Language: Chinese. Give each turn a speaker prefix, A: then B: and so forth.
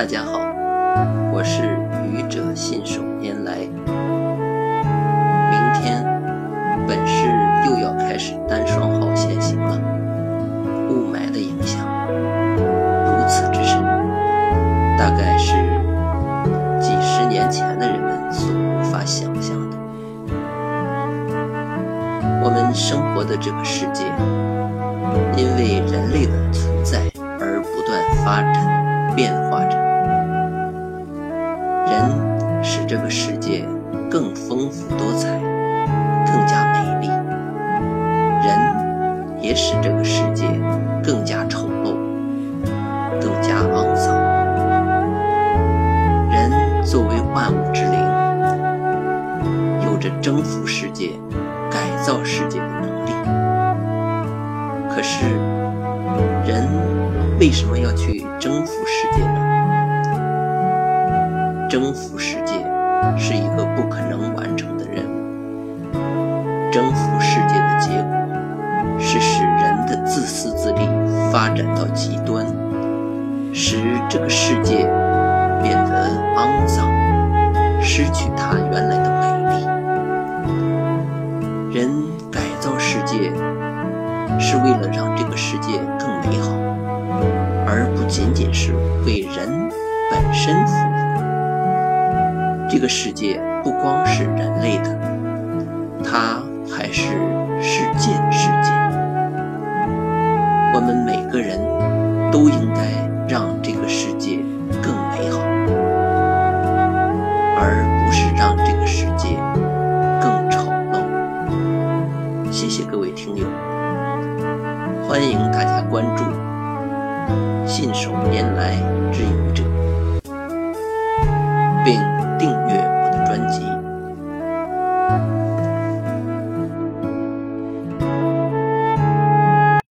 A: 大家好，我是愚者信手拈来。明天本市又要开始单双号限行了，雾霾的影响如此之深，大概是几十年前的人们所无法想象的。我们生活的这个世界，因为人类的存在而不断发展、变化着。人使这个世界更丰富多彩，更加美丽；人也使这个世界更加丑陋，更加肮脏。人作为万物之灵，有着征服世界、改造世界的能力。可是，人为什么要去征服世界？征服世界是一个不可能完成的任务。征服世界的结果是使人的自私自利发展到极端，使这个世界变得肮脏，失去它原来的美丽。人改造世界是为了让这个世界更美好，而不仅仅是为人本身服务。这个世界不光是人类的，它还是世界的世界。我们每个人都应该让这个世界更美好，而不是让这个世界更丑陋。谢谢各位听友，欢迎大家关注“信手拈来之愚者”，并。订阅。